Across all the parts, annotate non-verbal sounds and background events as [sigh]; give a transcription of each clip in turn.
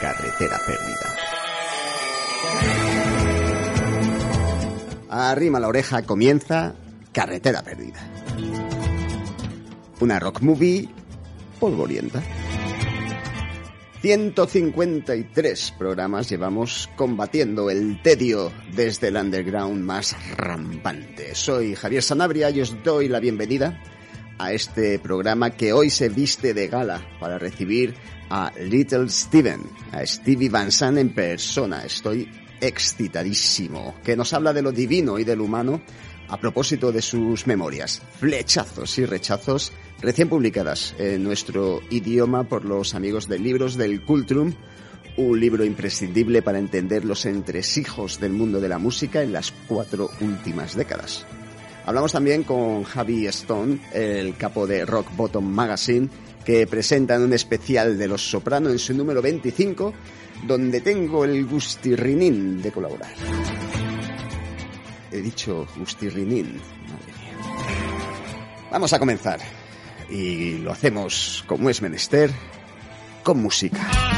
Carretera perdida. Arrima la oreja, comienza Carretera perdida. Una rock movie polvorienta. 153 programas llevamos combatiendo el tedio desde el underground más rampante. Soy Javier Sanabria y os doy la bienvenida a este programa que hoy se viste de gala para recibir a Little Steven, a Stevie Van Zandt en persona. Estoy excitadísimo, que nos habla de lo divino y del humano a propósito de sus memorias, flechazos y rechazos recién publicadas en nuestro idioma por los amigos de Libros del Cultrum, un libro imprescindible para entender los entresijos del mundo de la música en las cuatro últimas décadas. Hablamos también con Javi Stone, el capo de Rock Bottom Magazine, que presentan un especial de Los Soprano en su número 25, donde tengo el gustirrinín de colaborar. He dicho gustirrinín, madre mía. Vamos a comenzar. Y lo hacemos como es menester, con música.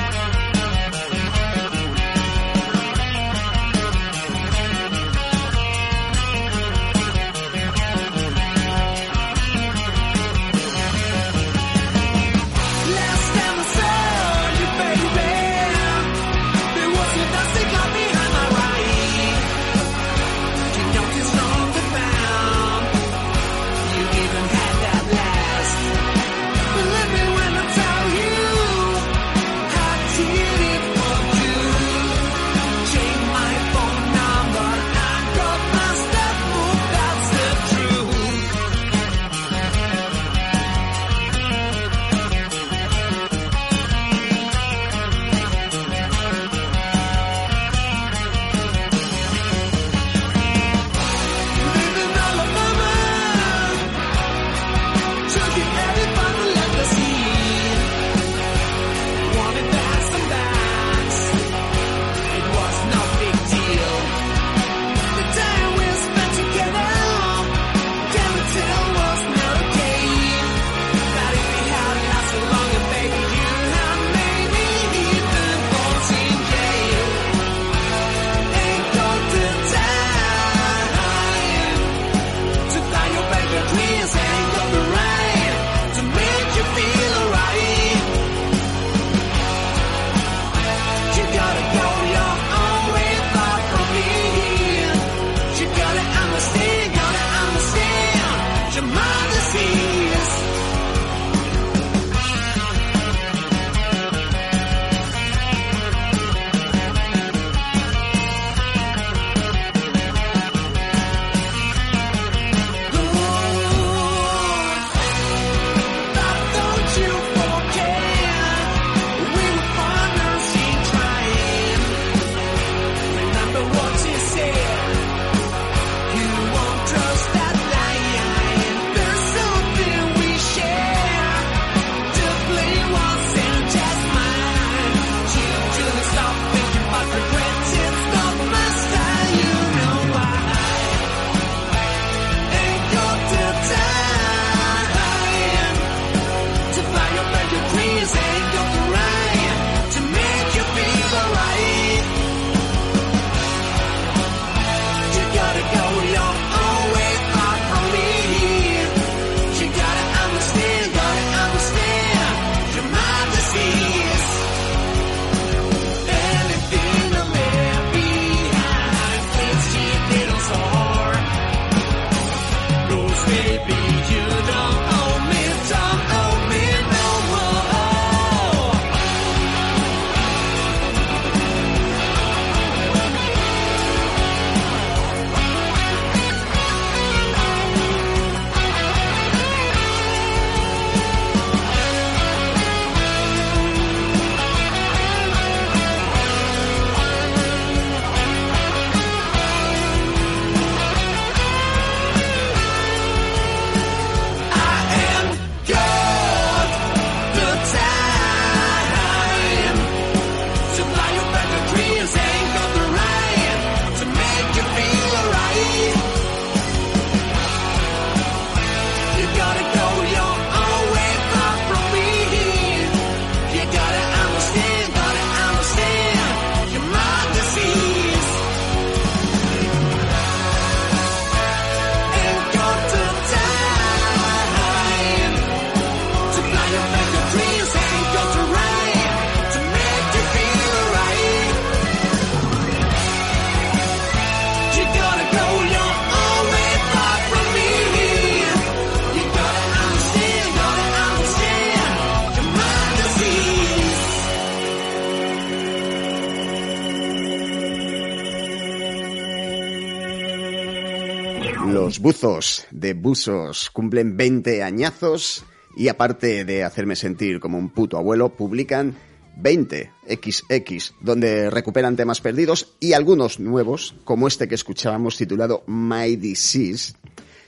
Buzos de buzos cumplen 20 añazos y aparte de hacerme sentir como un puto abuelo, publican 20XX, donde recuperan temas perdidos y algunos nuevos, como este que escuchábamos titulado My Disease.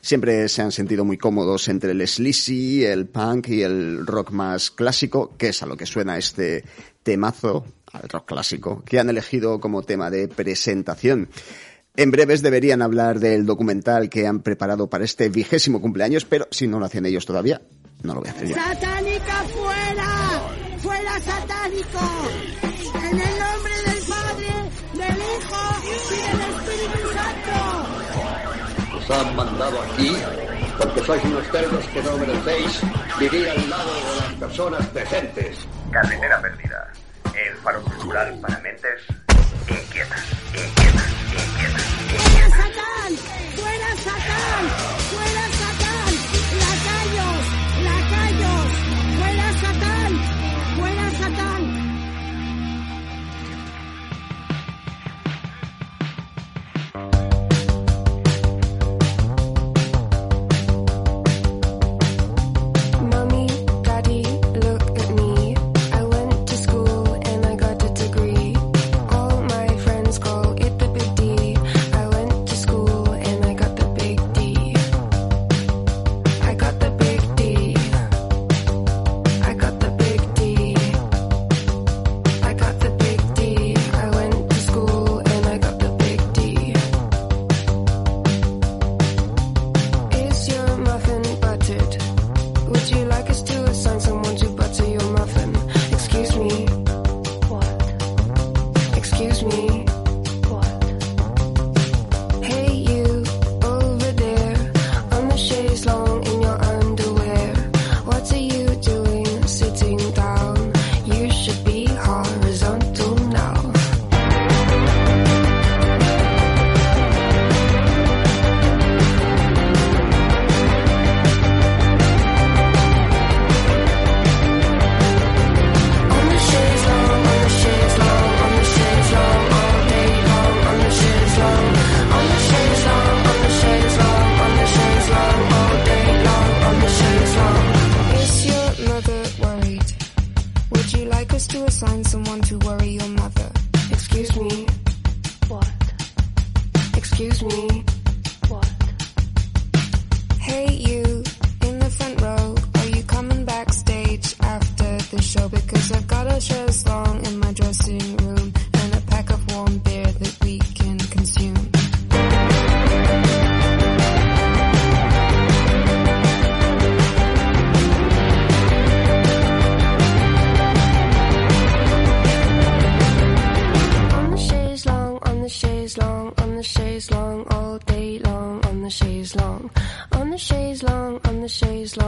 Siempre se han sentido muy cómodos entre el sleazy, el punk y el rock más clásico, que es a lo que suena este temazo, al rock clásico, que han elegido como tema de presentación. En breves deberían hablar del documental que han preparado para este vigésimo cumpleaños, pero si no lo hacen ellos todavía, no lo voy a hacer yo. ¡Satánica fuera! ¡Fuera satánico! En el nombre del Padre, del Hijo y del Espíritu Santo. Os han mandado aquí porque sois unos cerdos que no merecéis vivir al lado de las personas decentes. Carretera Perdida, el faro cultural para mentes inquietas, inquietas, inquietas. ¡Fuera Satán! ¡Fuera Satán! ¡Fuera Satán!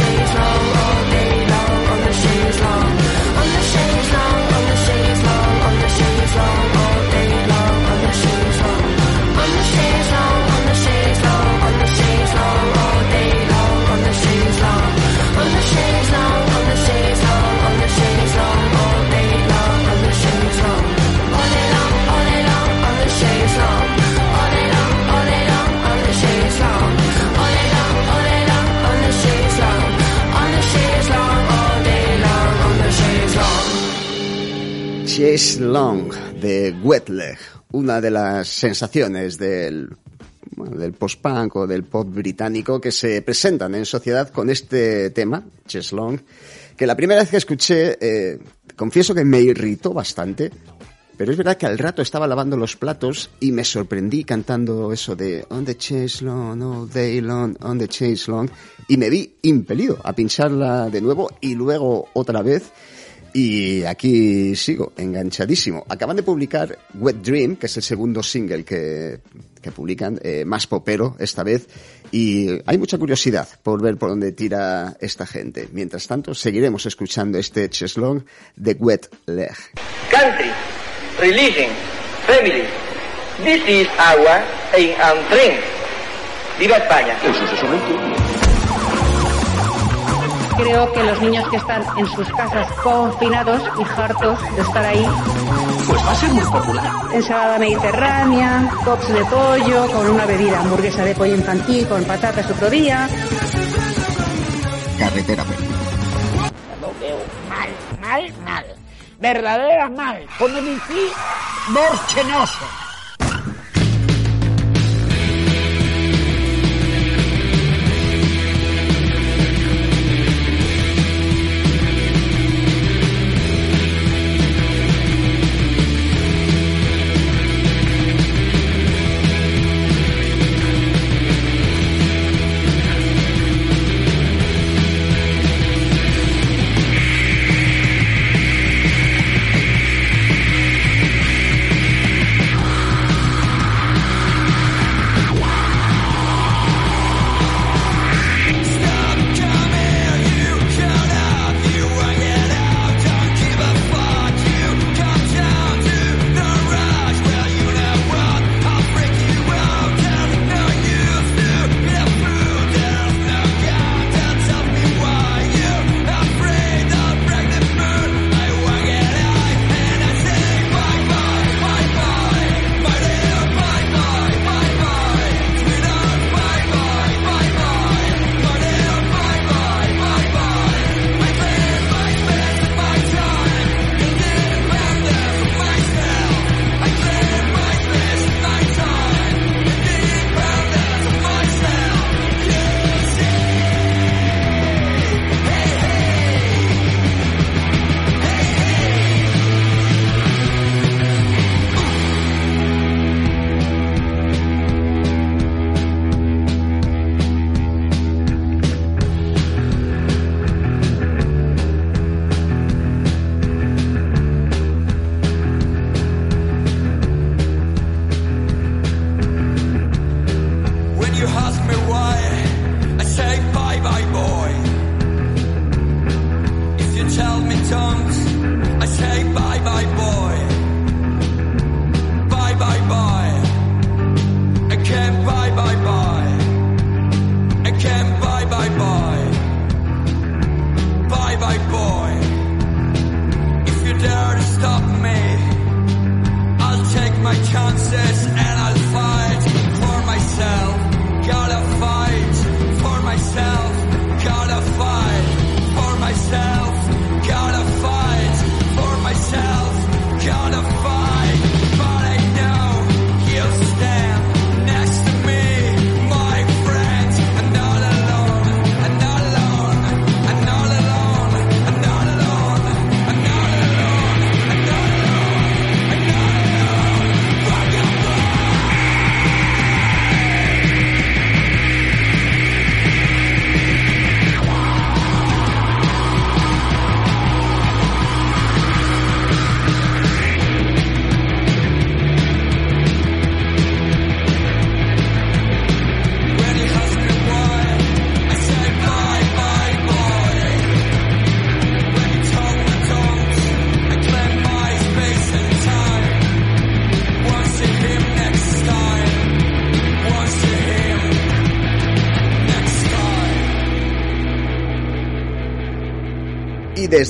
Long, on Chase Long de Wetleg, una de las sensaciones del, del post-punk o del pop británico que se presentan en sociedad con este tema, Chase Long, que la primera vez que escuché, eh, confieso que me irritó bastante, pero es verdad que al rato estaba lavando los platos y me sorprendí cantando eso de On the Chase Long, all day long, on the Chase Long, y me vi impelido a pincharla de nuevo y luego otra vez Y aquí sigo, enganchadísimo. Acaban de publicar Wet Dream, que es el segundo single que, que publican, eh, más popero esta vez, y hay mucha curiosidad por ver por dónde tira esta gente. Mientras tanto, seguiremos escuchando este cheslong de Wet Leg. country, religion, family. This is our aim and dream. ¡Viva España! Creo que los niños que están en sus casas confinados y hartos de estar ahí. Pues va a ser muy popular. Ensalada mediterránea, cops de pollo, con una bebida, hamburguesa de pollo infantil con patatas otro día. Carretera perdida. Lo veo mal, mal, mal. Verdadera mal. Come mi fi morchenoso.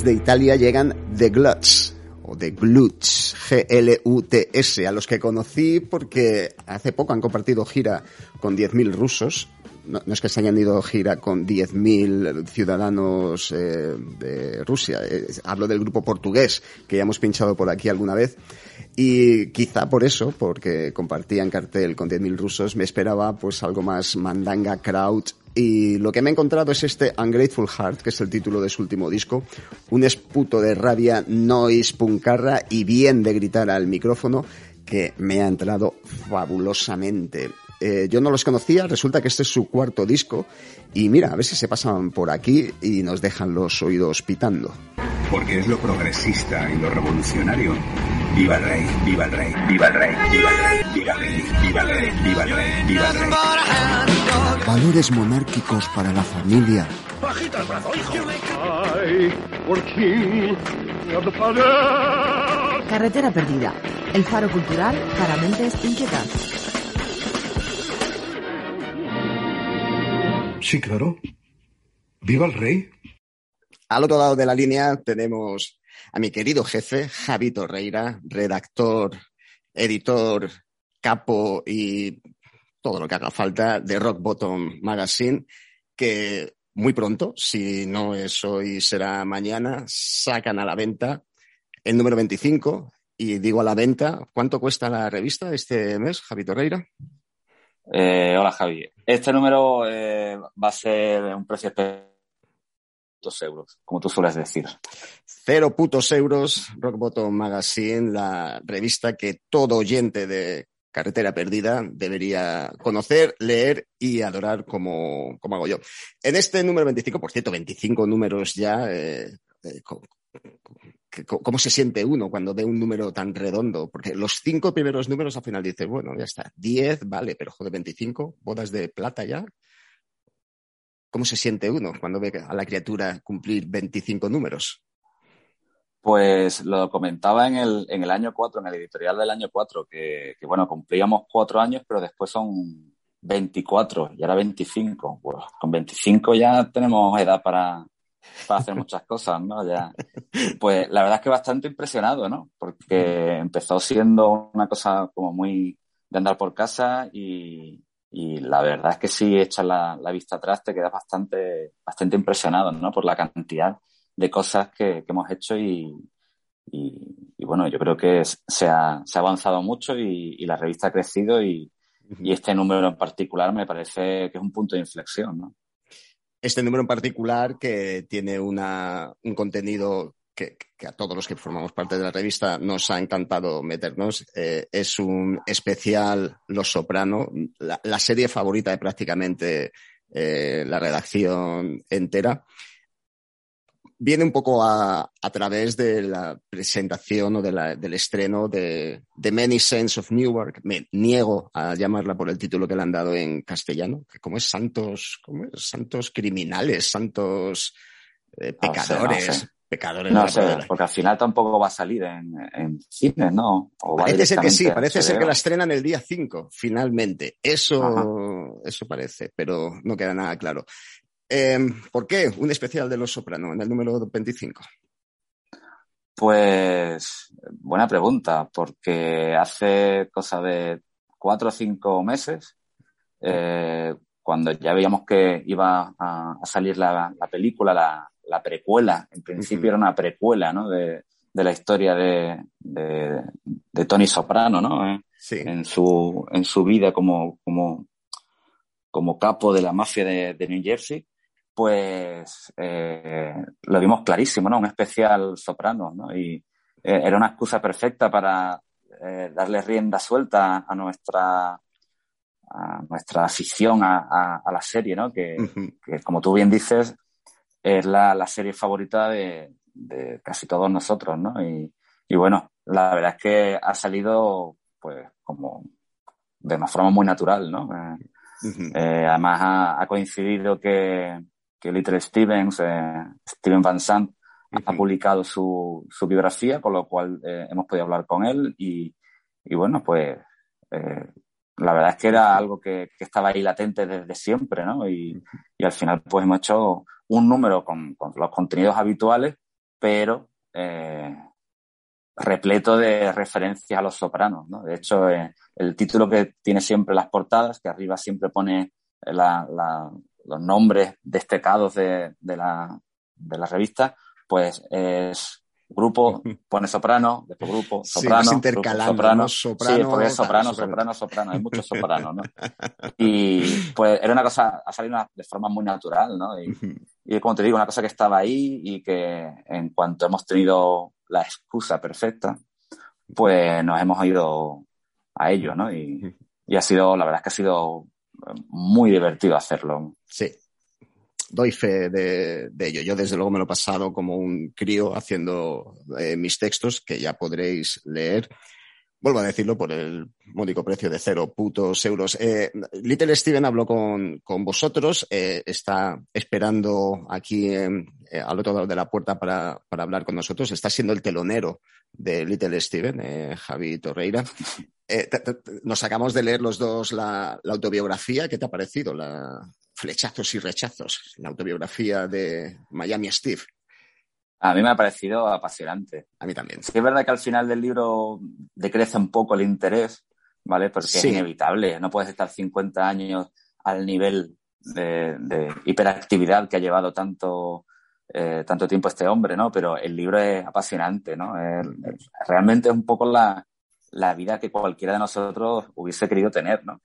Desde Italia llegan The Gluts, o The Gluts, G-L-U-T-S, a los que conocí porque hace poco han compartido gira con 10.000 rusos. No, es que se hayan ido gira con 10.000 ciudadanos eh, de Rusia. hablo del grupo portugués, que ya hemos pinchado por aquí alguna vez. Y quizá por eso, porque compartían cartel con 10.000 rusos, me esperaba pues algo más mandanga crowd y lo que me he encontrado es este Ungrateful Heart, que es el título de su último disco. Un esputo de rabia, noise, puncarra y bien de gritar al micrófono que me ha entrado fabulosamente. Eh, yo no los conocía, resulta que este es su cuarto disco. Y mira, a ver si se pasan por aquí y nos dejan los oídos pitando. Porque es lo progresista y lo revolucionario. Viva el rey, viva el rey, viva el rey, viva el rey, viva el rey, viva el rey, viva el rey, viva el rey. Valores monárquicos para la familia. Bajita el brazo, hijo. Carretera Perdida, el faro cultural para mentes inquietas. Sí, claro. Viva el rey. Al otro lado de la línea tenemos a mi querido jefe, Javi Torreira, redactor, editor, capo y todo lo que haga falta de Rock Bottom Magazine, que muy pronto, si no es hoy, será mañana, sacan a la venta el número 25. Y digo a la venta, ¿cuánto cuesta la revista este mes, Javi Torreira? Eh, hola Javi. Este número eh, va a ser un precio especial dos euros, como tú sueles decir. Cero putos euros, Rock Bottom Magazine, la revista que todo oyente de Carretera Perdida debería conocer, leer y adorar como, como hago yo. En este número 25, por cierto, 25 números ya, eh, eh, ¿cómo se siente uno cuando ve un número tan redondo? Porque los cinco primeros números al final dices, bueno, ya está, 10, vale, pero joder, 25, bodas de plata ya. ¿Cómo se siente uno cuando ve a la criatura cumplir 25 números? Pues lo comentaba en el, en el año 4, en el editorial del año 4, que, bueno, cumplíamos cuatro años, pero después son 24 y ahora 25. Pues con 25 ya tenemos edad para, para hacer muchas cosas, ¿no? Ya. Pues la verdad es que bastante impresionado, ¿no? Porque empezó siendo una cosa como muy de andar por casa y, y la verdad es que si echas la, la vista atrás te quedas bastante, bastante impresionado, ¿no? Por la cantidad de cosas que, que hemos hecho y, y, y, bueno, yo creo que se ha, se ha avanzado mucho y, y la revista ha crecido y, y este número en particular me parece que es un punto de inflexión, ¿no? Este número en particular que tiene una, un contenido que, que a todos los que formamos parte de la revista nos ha encantado meternos. eh, es un especial Los Soprano, la, la serie favorita de prácticamente eh, la redacción entera. Viene un poco a, a través de la presentación o de la- del estreno de, de Many Saints of Newark. Me niego a llamarla por el título que le han dado en castellano, que como es santos, ¿cómo es? Santos criminales, santos eh, No sé, no pecadores, sé. pecadores. No sé, porque al final tampoco va a salir en, en cines, ¿no? O Parece ser que sí, parece ser que la estrenan el día 5, finalmente. Eso, eso parece, pero no queda nada claro. Eh, ¿Por qué un especial de Los Soprano en el número 25? Pues buena pregunta, porque hace cosa de cuatro o cinco meses, eh, cuando ya veíamos que iba a, a salir la, la película, la, la precuela, en principio era una precuela, ¿no? De, de la historia de, de, de Tony Soprano, ¿no? Eh, En su, en su vida como, como, como capo de la mafia de, de New Jersey, pues eh, lo vimos clarísimo, ¿no? Un especial soprano, ¿no? Y eh, era una excusa perfecta para eh, darle rienda suelta a nuestra a nuestra afición a, a, a la serie, ¿no? Que, que, como tú bien dices, es la, la serie favorita de, de casi todos nosotros, ¿no? Y, y bueno, la verdad es que ha salido, pues, como de una forma muy natural, ¿no? Eh, además ha, ha coincidido que, que Little Stevens, eh, Steven Van Sant, ha publicado su, su biografía, con lo cual eh, hemos podido hablar con él y, y bueno, pues eh, la verdad es que era algo que, que, estaba ahí latente desde siempre, ¿no? Y, y al final pues hemos hecho un número con, con los contenidos habituales, pero repleto de referencias a los sopranos, ¿no? De hecho, el título que tiene siempre las portadas, que arriba siempre pone la, la, los nombres destacados de, de, la, de la revista, pues es grupo, [laughs] pone soprano, después grupo, soprano, sí, grupo, soprano, soprano, sí, porque es soprano, soprano, soprano, soprano, hay muchos [laughs] sopranos, ¿no? Y pues era una cosa, ha salido una, de forma muy natural, ¿no? Y, y, como te digo, una cosa que estaba ahí y que en cuanto hemos tenido la excusa perfecta, pues nos hemos ido a ello, ¿no? Y, y ha sido, la verdad es que ha sido muy divertido hacerlo. Sí. Doy fe de, ello. Yo desde luego me lo he pasado como un crío haciendo eh, mis textos que ya podréis leer. Vuelvo a decirlo por el módico precio de cero putos euros. Eh, Little Steven habló con, con vosotros, eh, está esperando aquí eh, eh, al otro lado de la puerta para, para hablar con nosotros. Está siendo el telonero de Little Steven, Javi Torreira. Nos acabamos de leer los dos la autobiografía. ¿Qué te ha parecido? La Flechazos y Rechazos, la autobiografía de Miami Steve. A mí me ha parecido apasionante. A mí también. Sí, es verdad que al final del libro decrece un poco el interés, ¿vale? Porque Sí. es inevitable. No puedes estar 50 años al nivel de, de hiperactividad que ha llevado tanto, eh, tanto tiempo este hombre, ¿no? Pero el libro es apasionante, ¿no? Es- es- realmente es un poco la, la vida que cualquiera de nosotros hubiese querido tener, ¿no?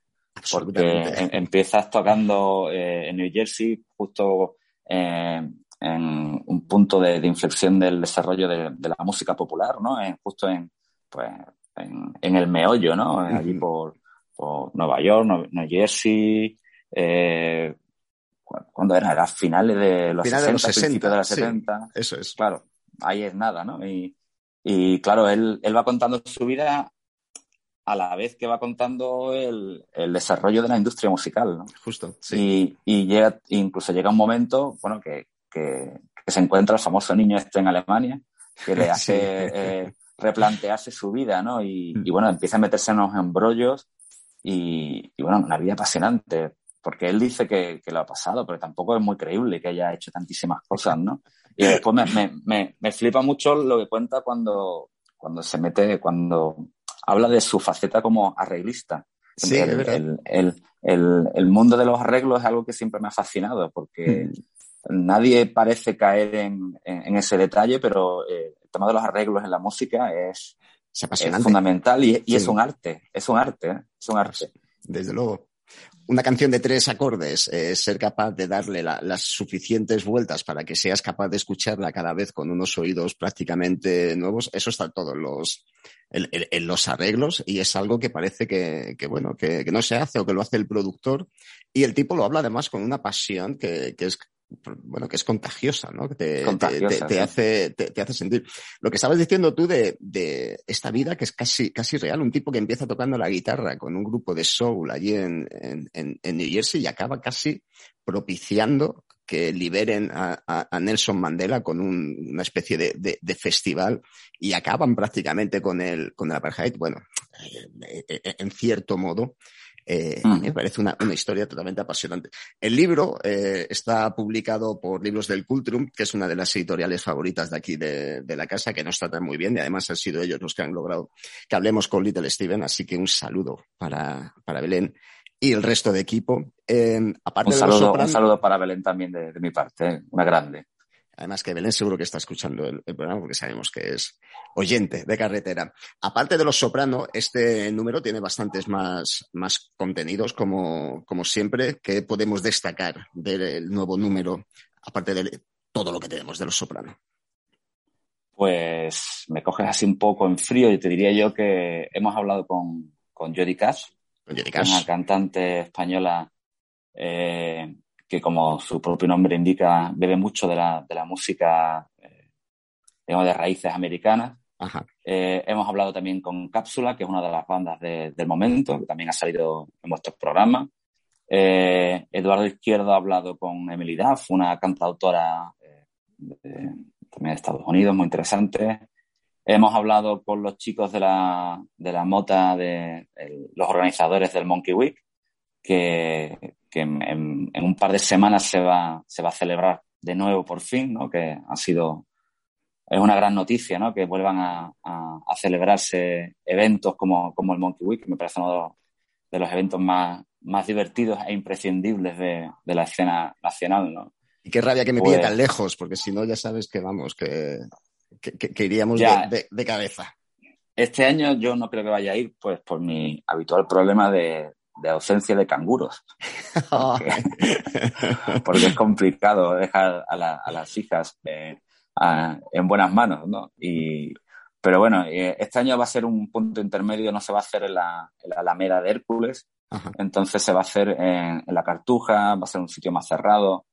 Porque em- empiezas tocando eh, en New Jersey, justo eh, en un punto de, de inflexión del desarrollo de, de la música popular, ¿no? En- justo en, pues, en, en el meollo, ¿no? Allí por, por Nueva York, Nue- New Jersey, eh, cu- ¿cuándo era? Era finales de los Final 60, de los 60, principios de los sí. 70. Eso es. Claro, ahí es nada, ¿no? Y, y claro, él, él va contando su vida a la vez que va contando el, el desarrollo de la industria musical, ¿no? Justo, sí. Y, y llega, incluso llega un momento, bueno, que, que, que se encuentra el famoso niño este en Alemania, que le [laughs] hace Sí. eh, replantearse su vida, ¿no? Y, y, bueno, empieza a meterse en unos embrollos y, y, bueno, una vida apasionante, porque él dice que, que lo ha pasado, pero tampoco es muy creíble que haya hecho tantísimas cosas, ¿no? Y después me, me, me, me flipa mucho lo que cuenta cuando, cuando se mete, cuando habla de su faceta como arreglista. Sí, el, el, el, el, el mundo de los arreglos es algo que siempre me ha fascinado porque nadie parece caer en, en, ese detalle, pero eh, el tema de los arreglos en la música es, Es apasionante. fundamental y, y Sí. es un arte, es un arte, ¿eh? es un arte. Desde luego. Una canción de tres acordes, eh, ser capaz de darle la- las suficientes vueltas para que seas capaz de escucharla cada vez con unos oídos prácticamente nuevos, eso está todo en los, en- en los arreglos y es algo que parece que, que, bueno, que, que no se hace o que lo hace el productor y el tipo lo habla además con una pasión que, que es bueno, que es contagiosa, ¿no? Que te, Contagiosa, te- te sí. hace, te, hace sentir. Lo que estabas diciendo tú de, de esta vida que es casi, casi real, un tipo que empieza tocando la guitarra con un grupo de soul allí en, en, en- New Jersey y acaba casi propiciando que liberen a, a- a Nelson Mandela con un- una especie de, de- de festival y acaban prácticamente con el, con el apartheid. Bueno, eh, eh, en cierto modo, eh, a mí me parece una, una historia totalmente apasionante. El libro eh, está publicado por Libros del Cultrum, que es una de las editoriales favoritas de aquí de, de la casa, que nos tratan muy bien y además han sido ellos los que han logrado que hablemos con Little Steven, así que un saludo para, para Belén y el resto de equipo. Eh, aparte Un de los saludo, Soprano- un saludo para Belén también de, de mi parte, una grande. Además que Belén seguro que está escuchando el, el programa porque sabemos que es oyente de carretera. Aparte de Los Soprano, este número tiene bastantes más, más contenidos, como, como siempre, que podemos destacar del nuevo número, aparte de todo lo que tenemos de Los Soprano. Pues me coges así un poco en frío y te diría yo que hemos hablado con, con Jodie Cash, Cash. una cantante española eh, que, como su propio nombre indica, bebe mucho de la, de la música eh, digamos, de raíces americanas. Ajá. Eh, hemos hablado también con Cápsula, que es una de las bandas de- del momento, que también ha salido en vuestros programas. Eh, Eduardo Izquierdo ha hablado con Emily Duff, una cantautora eh, de- también de Estados Unidos, muy interesante. Hemos hablado con los chicos de la, de la mota, de el- los organizadores del Monkey Week, que, que en, un par de semanas se va, se va a celebrar de nuevo por fin, ¿no? que ha sido es una gran noticia, ¿no? Que vuelvan a, a- a celebrarse eventos como, como el Monkey Week, que me parece uno de los, de los eventos más, más divertidos e imprescindibles de, de la escena nacional, ¿no? Y qué rabia que me Pues- pille tan lejos, porque si no ya sabes que vamos, que, que, que- que iríamos Ya. de, de- de cabeza. Este año yo no creo que vaya a ir, pues por mi habitual problema de, de ausencia de canguros. [laughs] [laughs] Porque es complicado dejar a, la- a las hijas eh, a- en buenas manos, ¿no? Y Pero bueno, eh, este año va a ser un punto intermedio, no se va a hacer en la, en la Alameda de Hércules, Ajá. entonces se va a hacer en, en la Cartuja, va a ser un sitio más cerrado.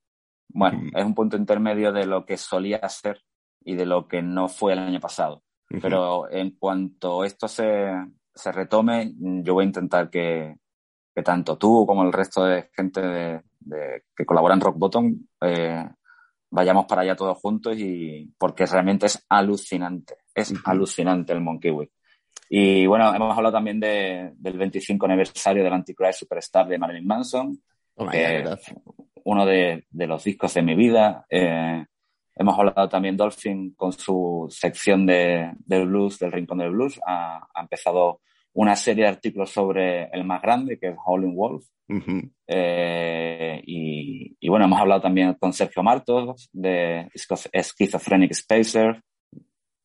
Bueno, Mm. es un punto intermedio de lo que solía ser y de lo que no fue el año pasado. Pero en cuanto esto se, se retome, yo voy a intentar que, que tanto tú como el resto de gente de, de- que colabora en Rock Bottom eh, vayamos para allá todos juntos y porque realmente es alucinante, es alucinante el Monkey Week. Y bueno, hemos hablado también de- del 25 aniversario del Antichrist Superstar de Marilyn Manson, Toma que uno de, de los discos de mi vida. Eh, hemos hablado también Dolphin con su sección de, del blues, del Rincón del Blues. Ha, ha empezado una serie de artículos sobre el más grande, que es Howling Wolf. Eh, y, y bueno, hemos hablado también con Sergio Martos de Schizo- Schizophrenic Spacer.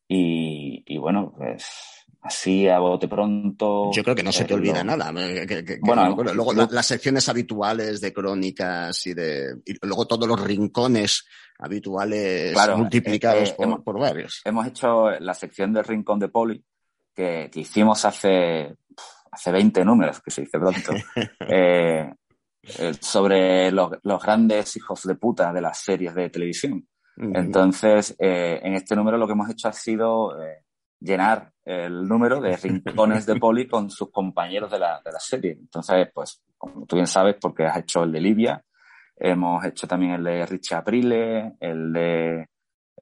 Y, y bueno, pues así a bote pronto. Yo creo que no se te eh, olvida lo- nada. que- que- que- Bueno, luego las secciones habituales de crónicas y de y luego todos los rincones habituales Claro, multiplicados eh, por, hemos- por varios. hemos hecho la sección del Rincón de Poli, que, que hicimos hace, hace 20 números, que se dice pronto, [laughs] eh, eh, sobre los, los grandes hijos de puta de las series de televisión. Entonces, eh, en este número lo que hemos hecho ha sido eh, llenar el número de rincones de Poli con sus compañeros de la, de la serie. Entonces, pues, como tú bien sabes, porque has hecho el de Livia, hemos hecho también el de Richie Aprile, el de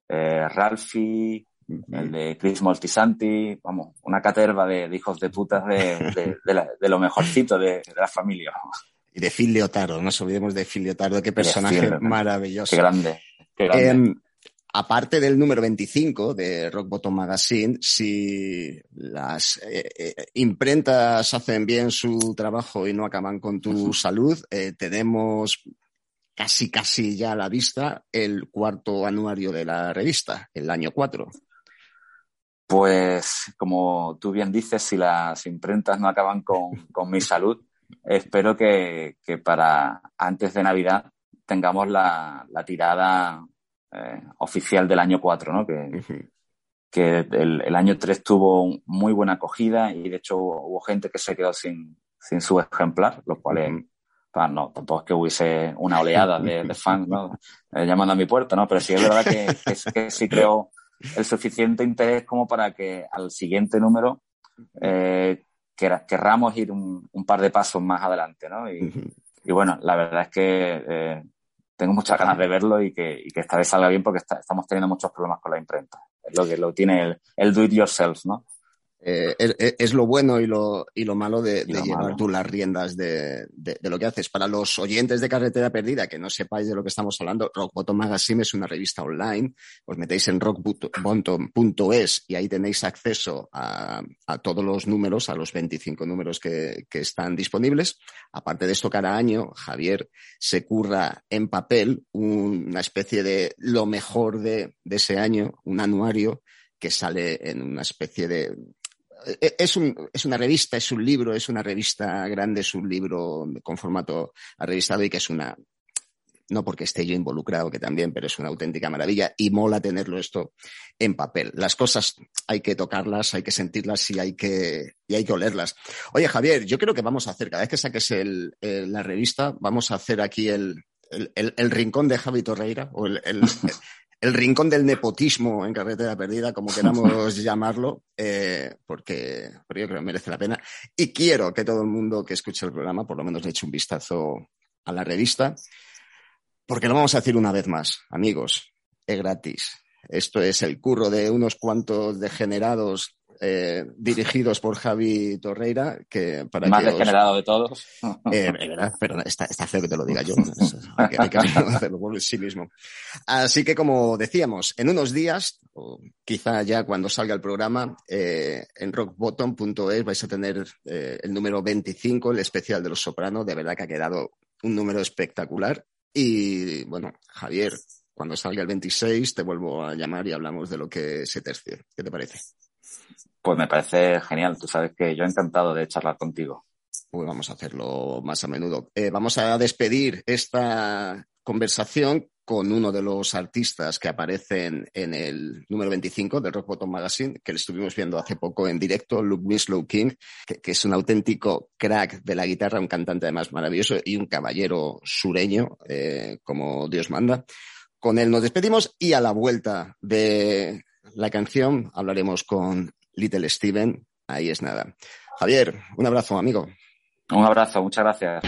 eh, Ralphie, el de Chris Moltisanti, vamos, una caterva de, de hijos de putas de, de, de la- de lo mejorcito de, la familia. Y de Phil Leotardo, no nos olvidemos de Phil Leotardo, qué personaje Phil, maravilloso. Qué grande, qué grande. Em, aparte del número 25 de Rock Bottom Magazine, si las eh, eh, imprentas hacen bien su trabajo y no acaban con tu salud, eh, tenemos casi casi ya a la vista el cuarto anuario de la revista, el año 4. Pues, como tú bien dices, si las imprentas no acaban con, [laughs] con mi salud, espero que, que para antes de Navidad tengamos la, la tirada eh, oficial del año 4, ¿no? Que, que el, el año 3 tuvo muy buena acogida y de hecho hubo gente que se quedó sin, sin su ejemplar, lo cual es, pa, no, tampoco es que hubiese una oleada de, de [laughs] fans ¿no? Eh, llamando a mi puerta, ¿no? Pero sí es verdad que, que, que sí [laughs] creo el suficiente interés como para que al siguiente número eh, quer- querramos ir un, un par de pasos más adelante, ¿no? Y, y bueno, la verdad es que eh, tengo muchas ganas de verlo y que, y que esta vez salga bien porque está- estamos teniendo muchos problemas con la imprenta. Es lo que lo tiene el, el do it yourself, ¿no? Eh, es, es lo bueno y lo, y lo malo de, Y de lo llevar malo. tú las riendas de, de- de lo que haces. Para los oyentes de Carretera Perdida que no sepáis de lo que estamos hablando, Rock Bottom Magazine es una revista online. Os metéis en rockbottom.es y ahí tenéis acceso a, a todos los números, a los 25 números que, que están disponibles. Aparte de esto, cada año Javier se curra en papel una especie de lo mejor de, de ese año, un anuario que sale en una especie de es, un, es una revista, es un libro, es una revista grande, es un libro con formato arrevistado y que es una, no porque esté yo involucrado, que también, pero es una auténtica maravilla y mola tenerlo esto en papel. Las cosas hay que tocarlas, hay que sentirlas y hay que, y hay que olerlas. Oye, Javier, yo creo que vamos a hacer, cada vez que saques el, la revista, vamos a hacer aquí el, el, el- rincón de Javi Torreira o el- [laughs] el rincón del nepotismo en carretera perdida, como queramos [laughs] llamarlo, eh, porque, porque yo creo que merece la pena. Y quiero que todo el mundo que escuche el programa, por lo menos le eche un vistazo a la revista, porque lo vamos a decir una vez más, amigos, es gratis. Esto es el curro de unos cuantos degenerados eh, dirigidos por Javi Torreira, que para Más que os- degenerado de todos. eh, verdad, pero está, está feo que te lo diga yo. [laughs] Hay que, hay que hacerlo por sí mismo. Así que, como decíamos, en unos días, o quizá ya cuando salga el programa, eh, en rockbottom.es vais a tener eh, el número 25, el especial de los Soprano. De verdad que ha quedado un número espectacular. Y bueno, Javier, cuando salga el 26, te vuelvo a llamar y hablamos de lo que se tercie. ¿Qué te parece? Pues me parece genial. Tú sabes que yo encantado de charlar contigo. Pues vamos a hacerlo más a menudo. Eh, vamos a despedir esta conversación con uno de los artistas que aparecen en el número 25 del Rock Bottom Magazine, que le estuvimos viendo hace poco en directo, Luke Winslow King, que, que es un auténtico crack de la guitarra, un cantante además maravilloso y un caballero sureño, eh, como Dios manda. Con él nos despedimos y a la vuelta de la canción hablaremos con Little Steven. Ahí es nada. Javier, un abrazo, amigo. Un abrazo, muchas gracias.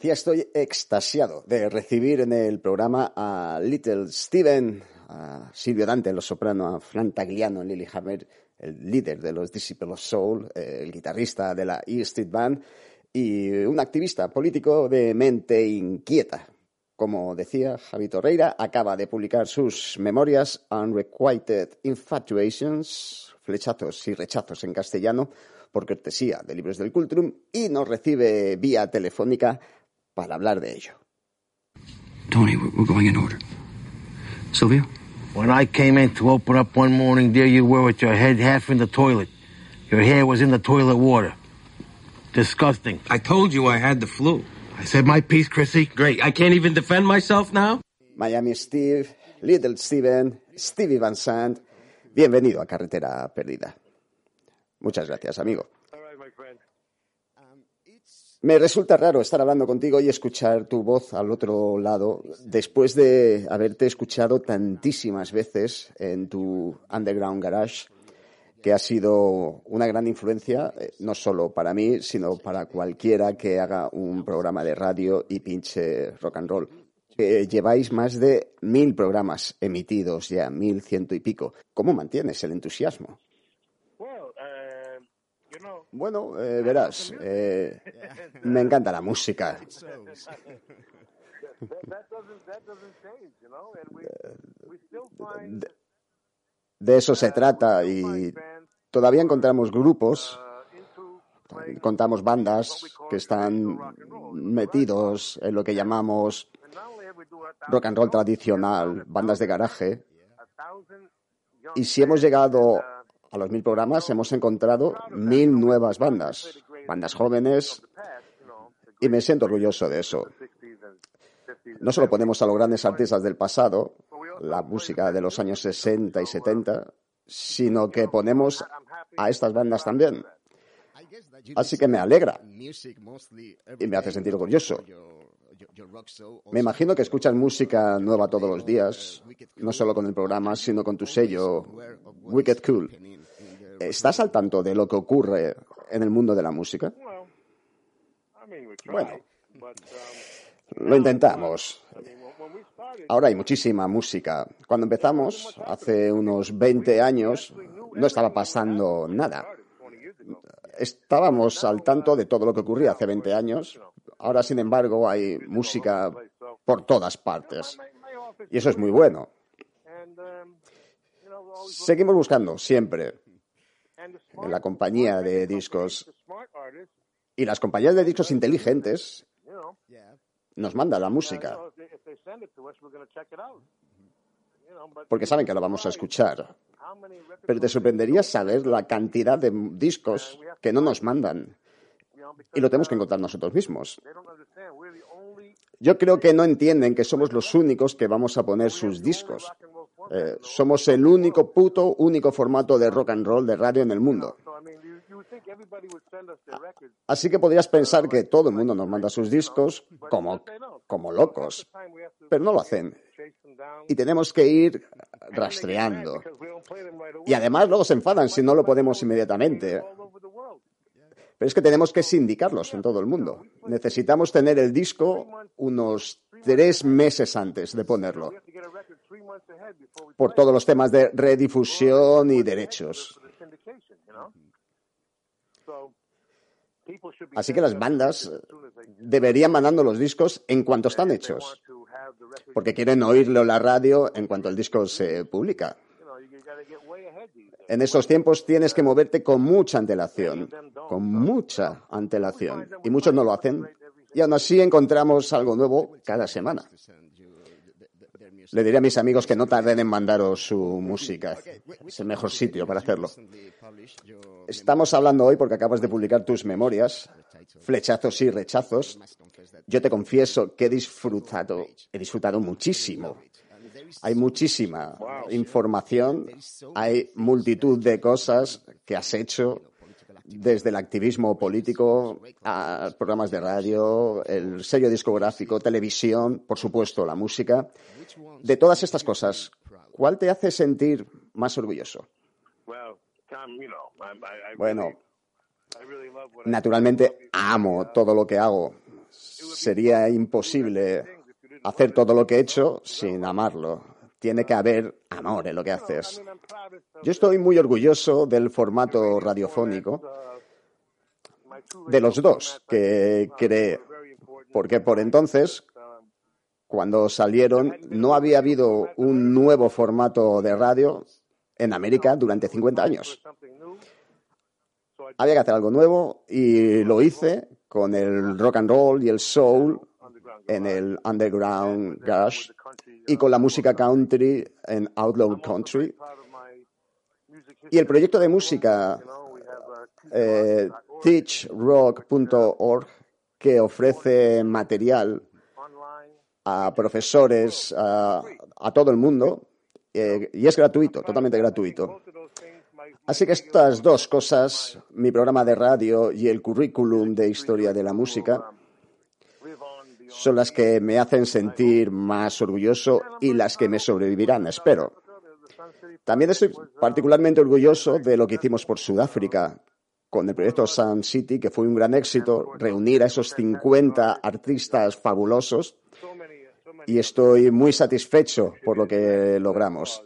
Decía, estoy extasiado de recibir en el programa a Little Steven, a Silvio Dante los soprano, a Fran Tagliano en Lillehammer, el líder de los Disciples of Soul, el guitarrista de la E Street Band y un activista político de mente inquieta, Como decía, Javi Torreira acaba de publicar sus memorias Unrequited Infatuations, flechazos y rechazos en castellano, por cortesía de Libros del Cultrum, y nos recibe vía telefónica para hablar de ello. Tony, we're going in order. Sylvia? When I came in to open up one morning, there you were with your head half in the toilet. Your hair was in the toilet water. Disgusting. I told you I had the flu. I said my piece, Chrissy. Great. I can't even defend myself now? Miami Steve, Little Steven, Stevie Van Sant, bienvenido a Carretera Perdida. Muchas gracias, amigo. Me resulta raro estar hablando contigo y escuchar tu voz al otro lado después de haberte escuchado tantísimas veces en tu Underground Garage, que ha sido una gran influencia, eh, no solo para mí, sino para cualquiera que haga un programa de radio y pinche rock and roll. Lleváis más de mil programas emitidos ya, mil ciento y pico. ¿Cómo mantienes el entusiasmo? Bueno, eh, verás, eh, me encanta la música. De, de eso se trata y todavía encontramos grupos, contamos bandas que están metidos en lo que llamamos rock and roll tradicional, bandas de garaje. Y si hemos llegado a los mil programas, hemos encontrado mil nuevas bandas, bandas jóvenes, y me siento orgulloso de eso. No solo ponemos a los grandes artistas del pasado, la música de los años 60 y 70, sino que ponemos a estas bandas también. Así que me alegra y me hace sentir orgulloso. Me imagino que escuchas música nueva todos los días, no solo con el programa, sino con tu sello Wicked Cool. ¿Estás al tanto de lo que ocurre en el mundo de la música? Bueno, lo intentamos. Ahora hay muchísima música. Cuando empezamos, hace unos 20 años, no estaba pasando nada. Estábamos al tanto de todo lo que ocurría hace 20 años. Ahora, sin embargo, hay música por todas partes. Y eso es muy bueno. Seguimos buscando siempre la compañía de discos. Y las compañías de discos inteligentes nos mandan la música. Porque saben que lo vamos a escuchar. Pero te sorprendería saber la cantidad de discos que no nos mandan. Y lo tenemos que encontrar nosotros mismos. Yo creo que no entienden que somos los únicos que vamos a poner sus discos. Eh, somos el único puto, único formato de rock and roll de radio en el mundo. Así que podrías pensar que todo el mundo nos manda sus discos como, como locos, pero no lo hacen. Y tenemos que ir rastreando. Y además luego se enfadan si no lo podemos inmediatamente. Pero es que tenemos que sindicarlos en todo el mundo. Necesitamos tener el disco unos tres meses antes de ponerlo. Por todos los temas de redifusión y derechos. Así que las bandas deberían mandando los discos en cuanto están hechos, porque quieren oírlo en la radio en cuanto el disco se publica. En esos tiempos tienes que moverte con mucha antelación, con mucha antelación, y muchos no lo hacen, y aún así encontramos algo nuevo cada semana. Le diré a mis amigos que no tarden en mandaros su música. Es el mejor sitio para hacerlo. Estamos hablando hoy porque acabas de publicar tus memorias, flechazos y rechazos. Yo te confieso que he disfrutado, he disfrutado muchísimo. Hay muchísima información, hay multitud de cosas que has hecho, desde el activismo político a programas de radio, el sello discográfico, televisión, por supuesto, la música. De todas estas cosas, ¿cuál te hace sentir más orgulloso? Bueno, naturalmente amo todo lo que hago. Sería imposible hacer todo lo que he hecho sin amarlo. Tiene que haber amor en lo que haces. Yo estoy muy orgulloso del formato radiofónico, de los dos que creé, porque por entonces, cuando salieron, no había habido un nuevo formato de radio en América durante 50 años. Había que hacer algo nuevo y lo hice con el rock and roll y el soul en el underground garage y con la música country en Outlaw Country. Y el proyecto de música eh, teachrock.org que ofrece material a profesores, a, todo el mundo, eh, y es gratuito, totalmente gratuito. Así que estas dos cosas, mi programa de radio y el currículum de historia de la música, son las que me hacen sentir más orgulloso y las que me sobrevivirán, espero. También estoy particularmente orgulloso de lo que hicimos por Sudáfrica con el proyecto Sun City, que fue un gran éxito, reunir a esos 50 artistas fabulosos y estoy muy satisfecho por lo que logramos.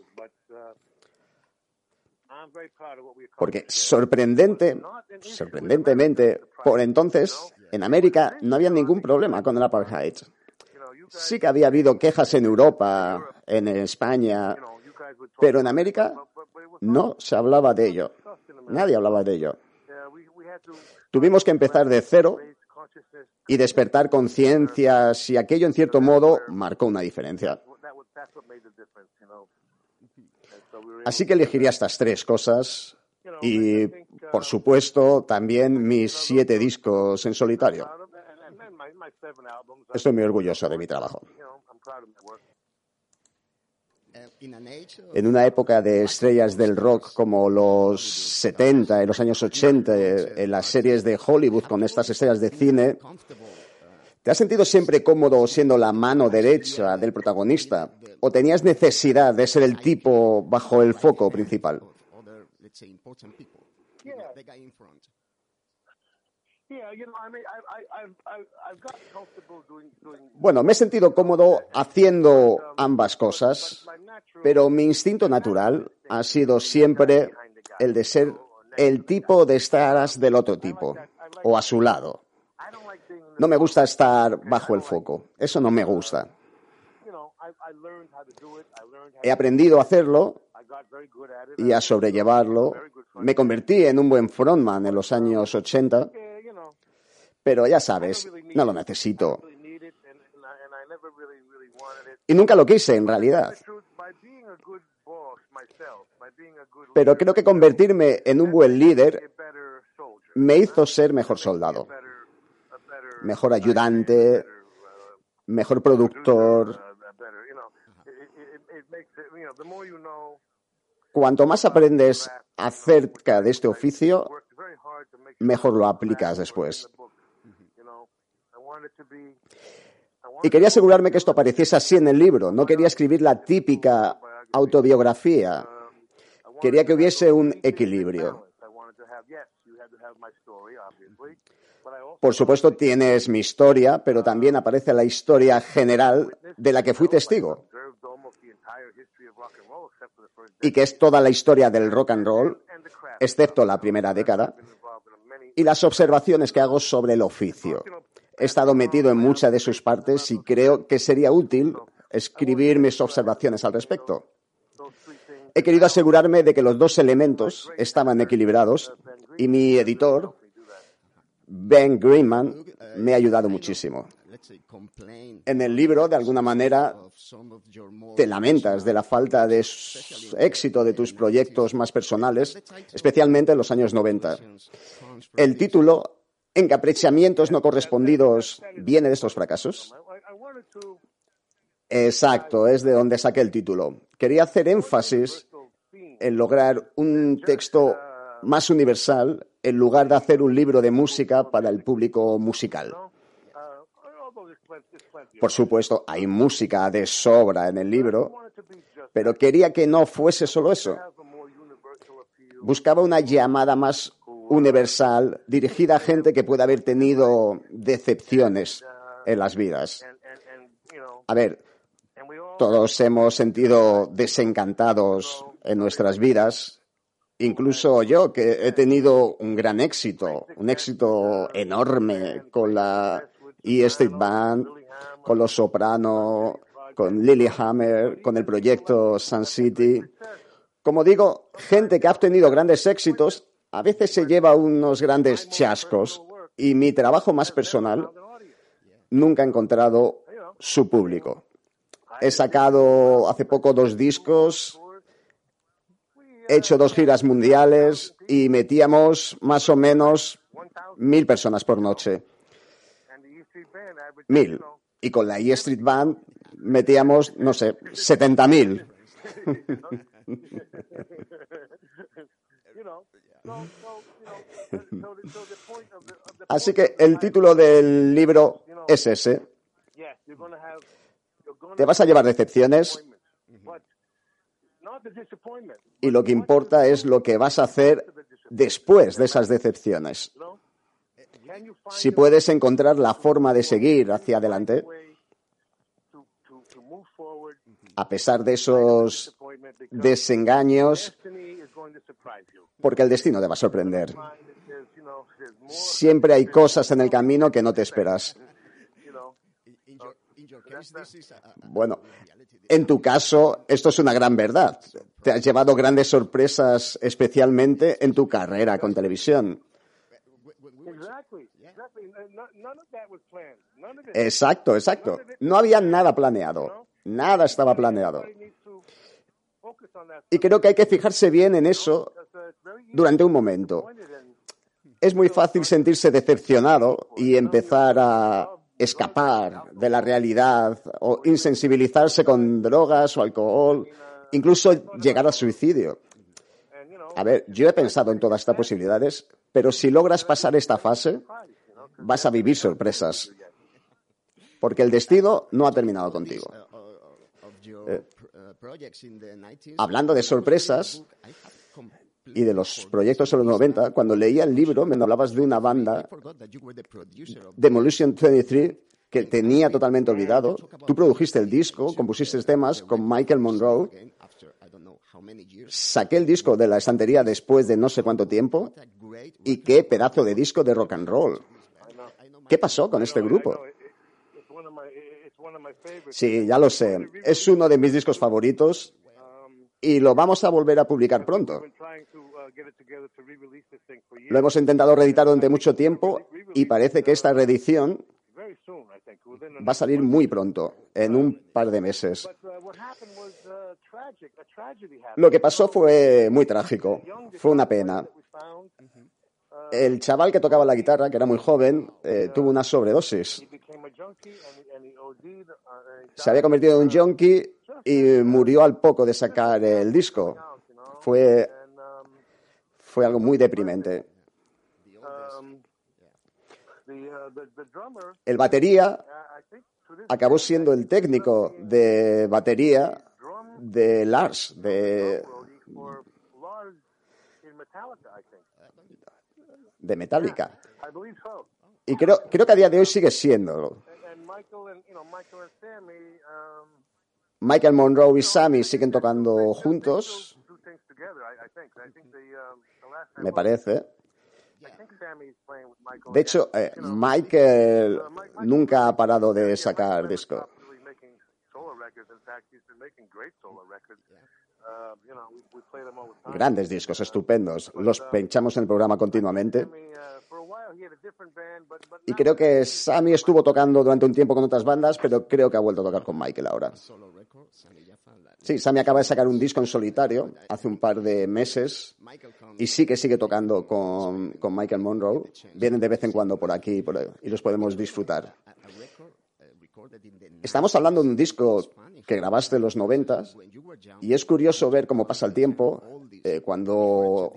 Porque sorprendente, sorprendentemente, por entonces, en América no había ningún problema con el apartheid. Sí que había habido quejas en Europa, en España, pero en América no se hablaba de ello. Nadie hablaba de ello. Tuvimos que empezar de cero y despertar conciencias y aquello en cierto modo marcó una diferencia. Así que elegiría estas tres cosas y, por supuesto, también mis siete discos en solitario. Estoy muy orgulloso de mi trabajo. En una época de estrellas del rock como los 70 y los años 80, en las series de Hollywood con estas estrellas de cine, ¿te has sentido siempre cómodo siendo la mano derecha del protagonista? ¿O tenías necesidad de ser el tipo bajo el foco principal? Bueno, me he sentido cómodo haciendo ambas cosas, pero mi instinto natural ha sido siempre el de ser el tipo de estar del otro tipo o a su lado. No me gusta estar bajo el foco, eso no me gusta. He aprendido a hacerlo y a sobrellevarlo. Me convertí en un buen frontman en los años 80 pero ya sabes, no lo necesito. Y nunca lo quise, en realidad. Pero creo que convertirme en un buen líder me hizo ser mejor soldado, mejor ayudante, mejor productor. Cuanto más aprendes acerca de este oficio, mejor lo aplicas después. Y quería asegurarme que esto apareciese así en el libro. No quería escribir la típica autobiografía. Quería que hubiese un equilibrio. Por supuesto, tienes mi historia, pero también aparece la historia general de la que fui testigo. Y que es toda la historia del rock and roll, excepto la primera década, y las observaciones que hago sobre el oficio. He estado metido en muchas de sus partes y creo que sería útil escribir mis observaciones al respecto. He querido asegurarme de que los dos elementos estaban equilibrados y mi editor, Ben Greenman, me ha ayudado muchísimo. En el libro, de alguna manera, te lamentas de la falta de éxito de tus proyectos más personales, especialmente en los años 90. El título encaprichamientos no correspondidos viene de estos fracasos? Exacto, es de donde saqué el título. Quería hacer énfasis en lograr un texto más universal en lugar de hacer un libro de música para el público musical. Por supuesto, hay música de sobra en el libro, pero quería que no fuese solo eso. Buscaba una llamada más universal dirigida a gente que puede haber tenido decepciones en las vidas. A ver, todos hemos sentido desencantados en nuestras vidas, incluso yo que he tenido un gran éxito, un éxito enorme con la E Street Band, con Los Soprano, con Lilyhammer, con el proyecto Sun City. Como digo, gente que ha obtenido grandes éxitos a veces se lleva unos grandes chascos y mi trabajo más personal nunca ha encontrado su público. He sacado hace poco dos discos, he hecho dos giras mundiales y metíamos más o menos mil personas por noche. Mil. Y con la E Street Band metíamos, no sé, setenta mil. Así que el título del libro es ese. Te vas a llevar decepciones y lo que importa es lo que vas a hacer después de esas decepciones. Si puedes encontrar la forma de seguir hacia adelante, a pesar de esos desengaños, porque el destino te va a sorprender. Siempre hay cosas en el camino que no te esperas. Bueno, en tu caso, esto es una gran verdad. Te has llevado grandes sorpresas, especialmente en tu carrera con televisión. Exacto, exacto. No había nada planeado. Nada estaba planeado. Y creo que hay que fijarse bien en eso durante un momento. Es muy fácil sentirse decepcionado y empezar a escapar de la realidad o insensibilizarse con drogas o alcohol, incluso llegar al suicidio. A ver, yo he pensado en todas estas posibilidades, pero si logras pasar esta fase, vas a vivir sorpresas. Porque el destino no ha terminado contigo. Eh, hablando de sorpresas y de los proyectos de los 90, cuando leía el libro me hablabas de una banda, Demolition 23, que tenía totalmente olvidado. Tú produjiste el disco, compusiste temas con Michael Monroe. Saqué el disco de la estantería después de no sé cuánto tiempo y qué pedazo de disco de rock and roll. ¿Qué pasó con este grupo? Sí, ya lo sé. Es uno de mis discos favoritos y lo vamos a volver a publicar pronto. Lo hemos intentado reeditar durante mucho tiempo y parece que esta reedición va a salir muy pronto, en un par de meses. Lo que pasó fue muy trágico, fue una pena. El chaval que tocaba la guitarra, que era muy joven, eh, tuvo una sobredosis. Se había convertido en un junkie y murió al poco de sacar el disco. Fue, fue algo muy deprimente. El batería acabó siendo el técnico de batería de Lars, de, de Metallica. Y creo, creo que a día de hoy sigue siendo. Michael Monroe y Sammy siguen tocando juntos, me parece. De hecho, eh, Michael nunca ha parado de sacar disco. Grandes discos, estupendos. Los pinchamos en el programa continuamente. Y creo que Sammy estuvo tocando durante un tiempo con otras bandas, pero creo que ha vuelto a tocar con Michael ahora. Sí, Sammy acaba de sacar un disco en solitario hace un par de meses y sí que sigue tocando con, con Michael Monroe. Vienen de vez en cuando por aquí y, por ahí, y los podemos disfrutar. Estamos hablando de un disco que grabaste en los 90 y es curioso ver cómo pasa el tiempo eh, cuando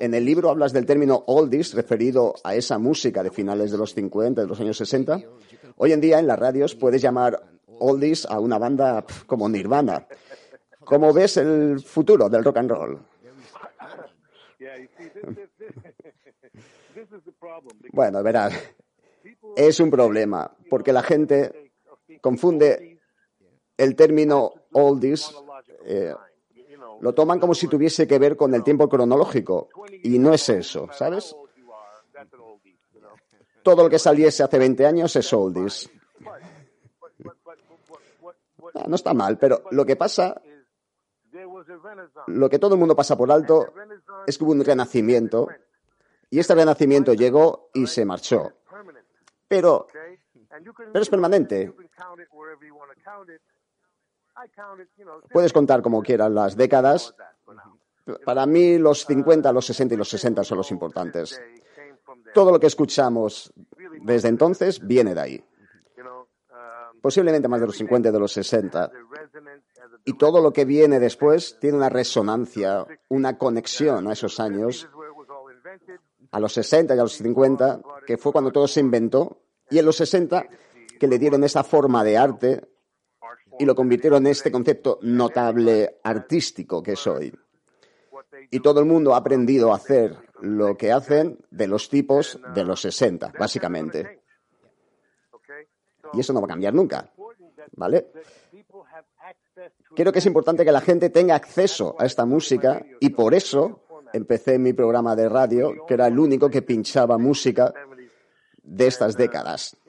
en el libro hablas del término oldies referido a esa música de finales de los 50, de los años 60. Hoy en día en las radios puedes llamar oldies a una banda como Nirvana. ¿Cómo ves el futuro del rock and roll? [laughs] Bueno, verás, es un problema porque la gente confunde el término oldies, eh, lo toman como si tuviese que ver con el tiempo cronológico y no es eso, ¿sabes? Todo lo que saliese hace 20 años es oldies. Ah, no está mal, pero lo que pasa, lo que todo el mundo pasa por alto, es que hubo un renacimiento y este renacimiento llegó y se marchó. Pero, pero es permanente. Puedes contar como quieras las décadas. Para mí los 50, los 60 y los 60 son los importantes. Todo lo que escuchamos desde entonces viene de ahí. Posiblemente más de los 50 y de los 60. Y todo lo que viene después tiene una resonancia, una conexión a esos años, a los 60 y a los 50, que fue cuando todo se inventó, y en los 60 que le dieron esa forma de arte y lo convirtieron en este concepto notable artístico que es hoy. Y todo el mundo ha aprendido a hacer lo que hacen de los tipos de los 60, básicamente. Y eso no va a cambiar nunca. ¿Vale? Creo que es importante que la gente tenga acceso a esta música y por eso empecé mi programa de radio, que era el único que pinchaba música de estas décadas. [laughs]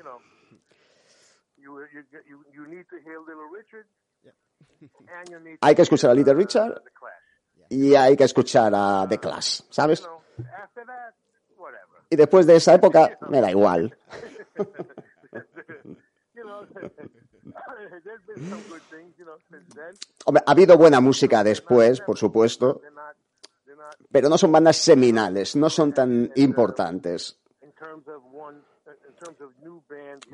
Hay que escuchar a Little Richard y hay que escuchar a The Clash, ¿sabes? Y después de esa época [laughs] me da igual. [laughs] Hombre, ha habido buena música después, por supuesto, pero no son bandas seminales, no son tan importantes.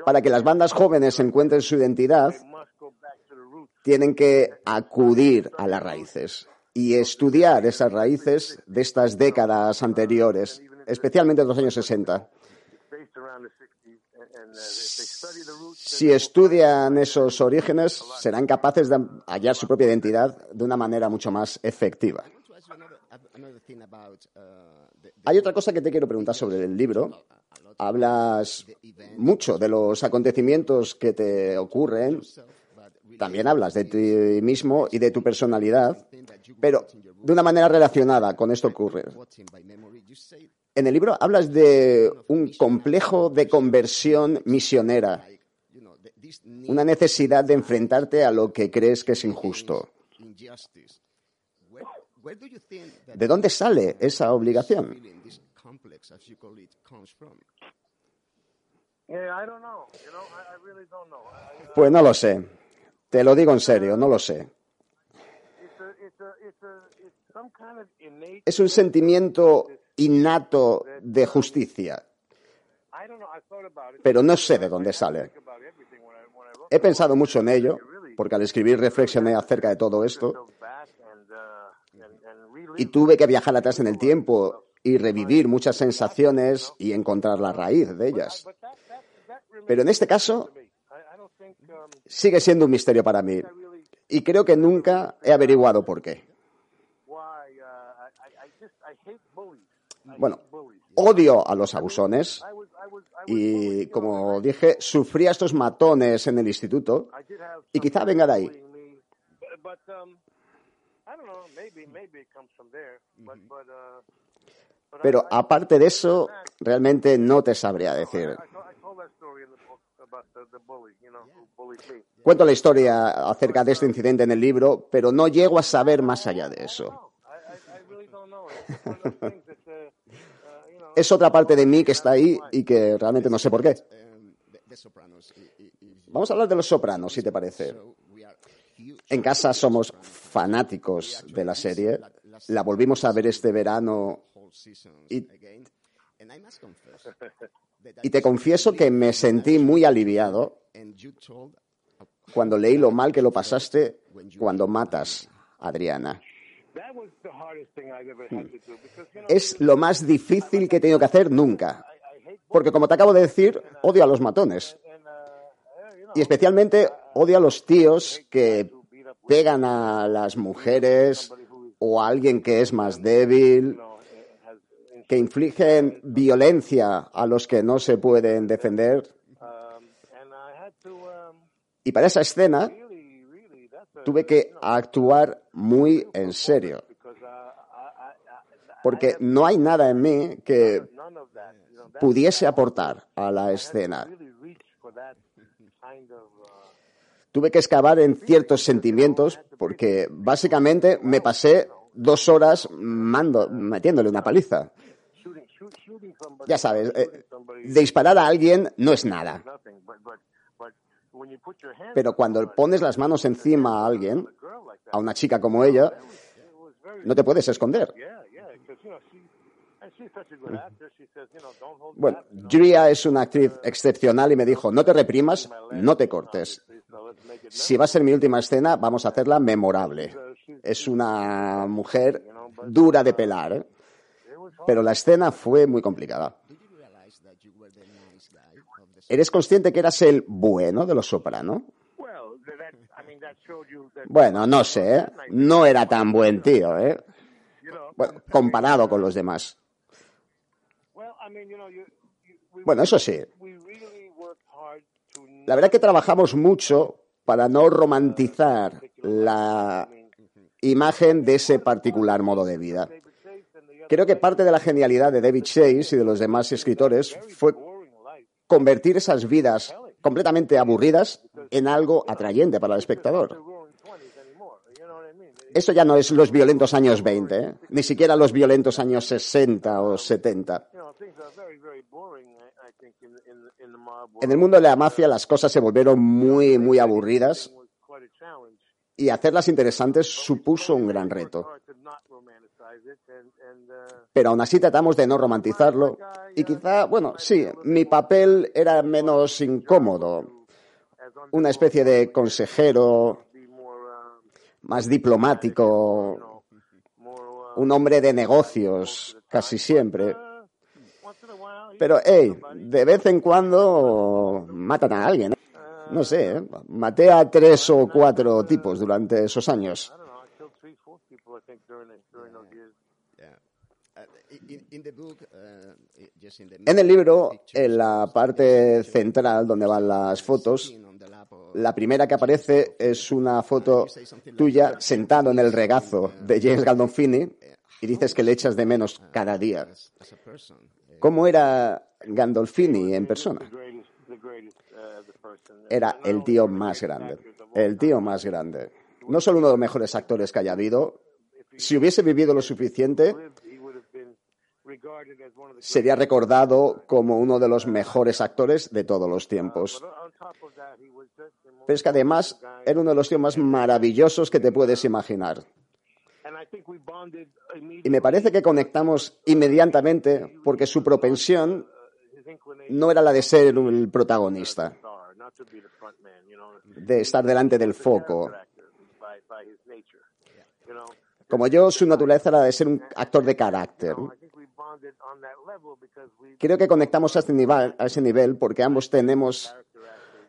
Para que las bandas jóvenes encuentren su identidad, tienen que acudir a las raíces y estudiar esas raíces de estas décadas anteriores, especialmente de los años 60. Si estudian esos orígenes, serán capaces de hallar su propia identidad de una manera mucho más efectiva. Hay otra cosa que te quiero preguntar sobre el libro. Hablas mucho de los acontecimientos que te ocurren, también hablas de ti mismo y de tu personalidad, pero de una manera relacionada con esto ocurre. En el libro hablas de un complejo de conversión misionera, una necesidad de enfrentarte a lo que crees que es injusto. ¿De dónde sale esa obligación? Pues no lo sé. Te lo digo en serio, no lo sé. Es un sentimiento innato de justicia, pero no sé de dónde sale. He pensado mucho en ello, porque al escribir reflexioné acerca de todo esto y tuve que viajar atrás en el tiempo y revivir muchas sensaciones y encontrar la raíz de ellas. Pero en este caso sigue siendo un misterio para mí y creo que nunca he averiguado por qué. Bueno, odio a los abusones y, como dije, sufrí a estos matones en el instituto y quizá venga de ahí. Pero aparte de eso, realmente no te sabría decir. Cuento la historia acerca de este incidente en el libro, pero no llego a saber más allá de eso. Es otra parte de mí que está ahí y que realmente no sé por qué. Vamos a hablar de los sopranos, si te parece. En casa somos fanáticos de la serie. La volvimos a ver este verano y, te confieso que me sentí muy aliviado cuando leí lo mal que lo pasaste cuando matas a Adriana. Es lo más difícil que he tenido que hacer nunca. Porque como te acabo de decir, odio a los matones. Y especialmente odio a los tíos que pegan a las mujeres o a alguien que es más débil, que infligen violencia a los que no se pueden defender. Y para esa escena tuve que actuar muy en serio. Porque no hay nada en mí que pudiese aportar a la escena. Tuve que excavar en ciertos sentimientos porque básicamente me pasé dos horas metiéndole una paliza. Ya sabes, eh, disparar a alguien no es nada. Pero cuando pones las manos encima a alguien, a una chica como ella, no te puedes esconder. Bueno, Julia es una actriz excepcional y me dijo, no te reprimas, no te cortes. Si va a ser mi última escena, vamos a hacerla memorable. Es una mujer dura de pelar, ¿eh? pero la escena fue muy complicada. ¿Eres consciente que eras el bueno de los soprano? Bueno, no sé, ¿eh? no era tan buen tío, ¿eh? Bueno, comparado con los demás. Bueno, eso sí. La verdad que trabajamos mucho para no romantizar la imagen de ese particular modo de vida. Creo que parte de la genialidad de David Chase y de los demás escritores fue convertir esas vidas completamente aburridas en algo atrayente para el espectador. Eso ya no es los violentos años 20, ¿eh? ni siquiera los violentos años 60 o 70. En el mundo de la mafia las cosas se volvieron muy, muy aburridas y hacerlas interesantes supuso un gran reto. Pero aún así tratamos de no romantizarlo y quizá, bueno, sí, mi papel era menos incómodo, una especie de consejero más diplomático, un hombre de negocios casi siempre. Pero, hey, de vez en cuando matan a alguien. ¿eh? No sé, ¿eh? maté a tres o cuatro tipos durante esos años. En el libro, en la parte central donde van las fotos, la primera que aparece es una foto tuya sentado en el regazo de James Gandolfini y dices que le echas de menos cada día. ¿Cómo era Gandolfini en persona? Era el tío más grande. El tío más grande. No solo uno de los mejores actores que haya habido. Si hubiese vivido lo suficiente, sería recordado como uno de los mejores actores de todos los tiempos. Pero es que además era uno de los tíos más maravillosos que te puedes imaginar. Y me parece que conectamos inmediatamente porque su propensión no era la de ser el protagonista, de estar delante del foco. Como yo, su naturaleza era de ser un actor de carácter. Creo que conectamos a, este nivel, a ese nivel porque ambos tenemos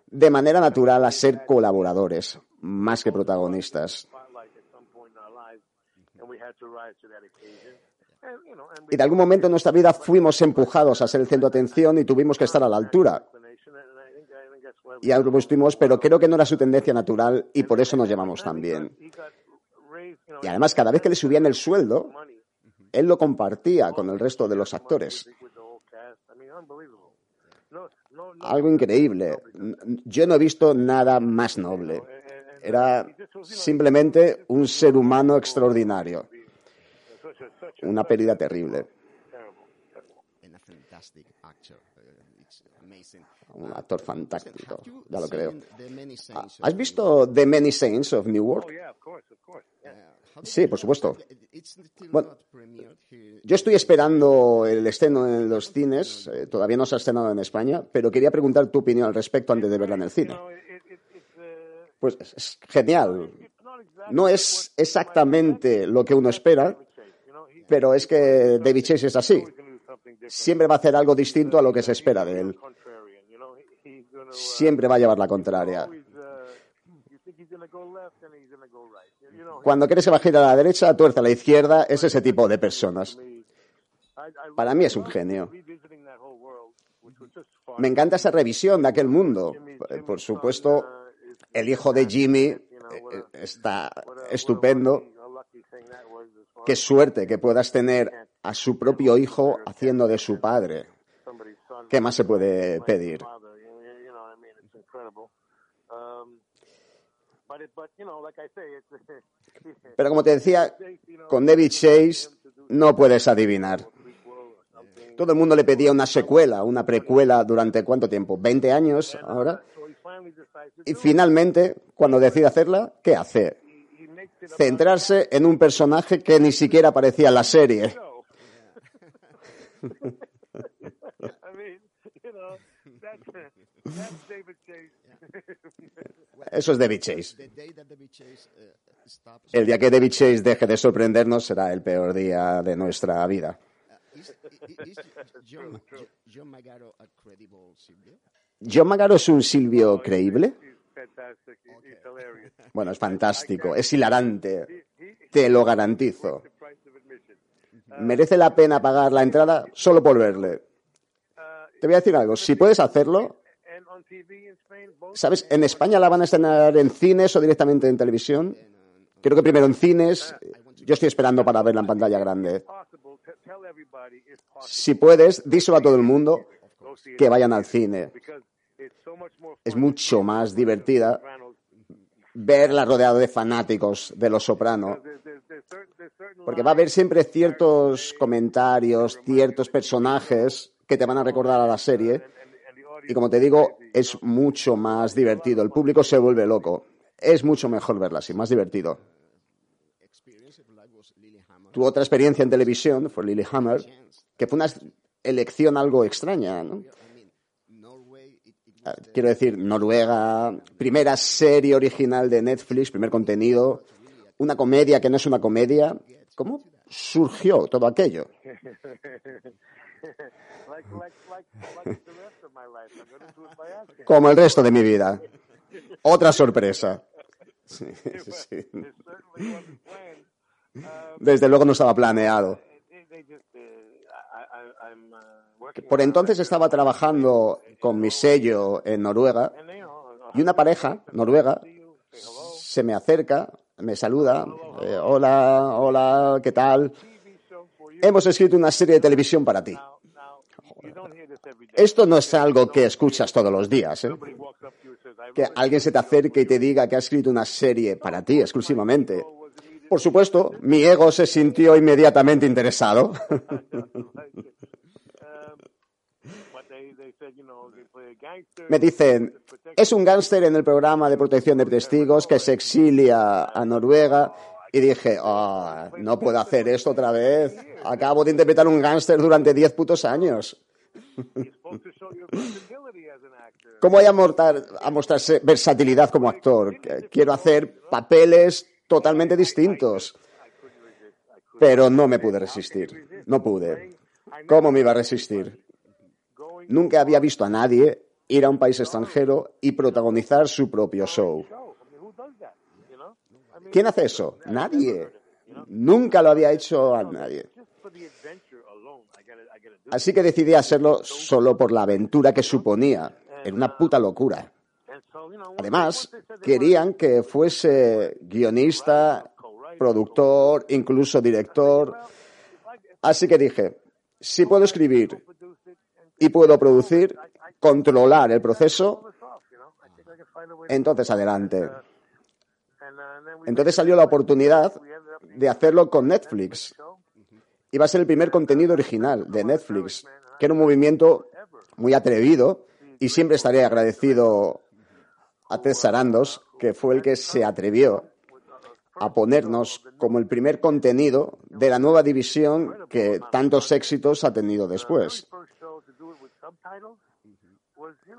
de manera natural a ser colaboradores, más que protagonistas. Y de algún momento en nuestra vida fuimos empujados a ser el centro de atención y tuvimos que estar a la altura. Y algo estuvimos, pero creo que no era su tendencia natural y por eso nos llevamos tan bien. Y además, cada vez que le subían el sueldo, él lo compartía con el resto de los actores. Algo increíble. Yo no he visto nada más noble. Era simplemente un ser humano extraordinario. Una pérdida terrible. Un actor fantástico, ya lo creo. ¿Has visto The Many Saints of Newark? Sí, por supuesto. Bueno, yo estoy esperando el estreno en los cines. eh, todavía no se ha estrenado en España, pero quería preguntar tu opinión al respecto antes de verla en el cine. Pues es- genial. No es exactamente lo que uno espera, pero es que David Chase es así. Siempre va a hacer algo distinto a lo que se espera de él. Siempre va a llevar la contraria. Cuando quieres que va a a la derecha, tuerce a la izquierda, es ese tipo de personas. Para mí es un genio. Me encanta esa revisión de aquel mundo. Por supuesto, el hijo de Jimmy eh, eh, está estupendo. Qué suerte que puedas tener a su propio hijo haciendo de su padre. ¿Qué más se puede pedir? Pero como te decía, con David Chase no puedes adivinar. Todo el mundo le pedía una secuela, una precuela durante cuánto tiempo, 20 años ahora. Y finalmente, cuando decide hacerla, ¿qué hace? Centrarse en un personaje que ni siquiera aparecía en la serie. [laughs] Eso es David Chase. El día que David Chase deje de sorprendernos será el peor día de nuestra vida. ¿John Magaro es un Silvio creíble? Bueno, es fantástico, es hilarante, te lo garantizo. Merece la pena pagar la entrada solo por verle. Te voy a decir algo, si puedes hacerlo, ¿sabes? En España la van a estrenar en cines o directamente en televisión. Creo que primero en cines. Yo estoy esperando para verla en pantalla grande. Si puedes, díselo a todo el mundo que vayan al cine. Es mucho más divertida verla rodeado de fanáticos de Los Soprano. Porque va a haber siempre ciertos comentarios, ciertos personajes que te van a recordar a la serie. Y como te digo, es mucho más divertido. El público se vuelve loco. Es mucho mejor verla así, más divertido. Tu otra experiencia en televisión fue Lilyhammer, que fue una elección algo extraña, ¿no? Ah, Quiero decir, Noruega, primera serie original de Netflix, primer contenido, una comedia que no es una comedia. ¿Cómo surgió todo aquello? [laughs] Como el resto de mi vida. Otra sorpresa. [laughs] Sí, sí. Desde luego no estaba planeado. Por entonces estaba trabajando con mi sello en Noruega y una pareja noruega se me acerca, me saluda, eh, hola, hola, ¿qué tal? Hemos escrito una serie de televisión para ti. Esto no es algo que escuchas todos los días. ¿eh? Que alguien se te acerque y te diga que ha escrito una serie para ti exclusivamente. Por supuesto, mi ego se sintió inmediatamente interesado. [laughs] Me dicen, es un gángster en el programa de protección de testigos que se exilia a Noruega. Y dije, "Ah, no puedo hacer esto otra vez. Acabo de interpretar un gángster durante 10 putos años. ¿Cómo voy a mostrar, a mostrarse versatilidad como actor? Quiero hacer papeles totalmente distintos. Pero no me pude resistir. No pude. ¿Cómo me iba a resistir? Nunca había visto a nadie ir a un país extranjero y protagonizar su propio show. ¿Quién hace eso? Nadie. Nunca lo había hecho a nadie. Así que decidí hacerlo solo por la aventura que suponía. Era una puta locura. Además, querían que fuese guionista, productor, incluso director. Así que dije, si puedo escribir y puedo producir, controlar el proceso, entonces adelante. Entonces salió la oportunidad de hacerlo con Netflix. Iba a ser el primer contenido original de Netflix, que era un movimiento muy atrevido y siempre estaré agradecido a Ted Sarandos, que fue el que se atrevió a ponernos como el primer contenido de la nueva división que tantos éxitos ha tenido después.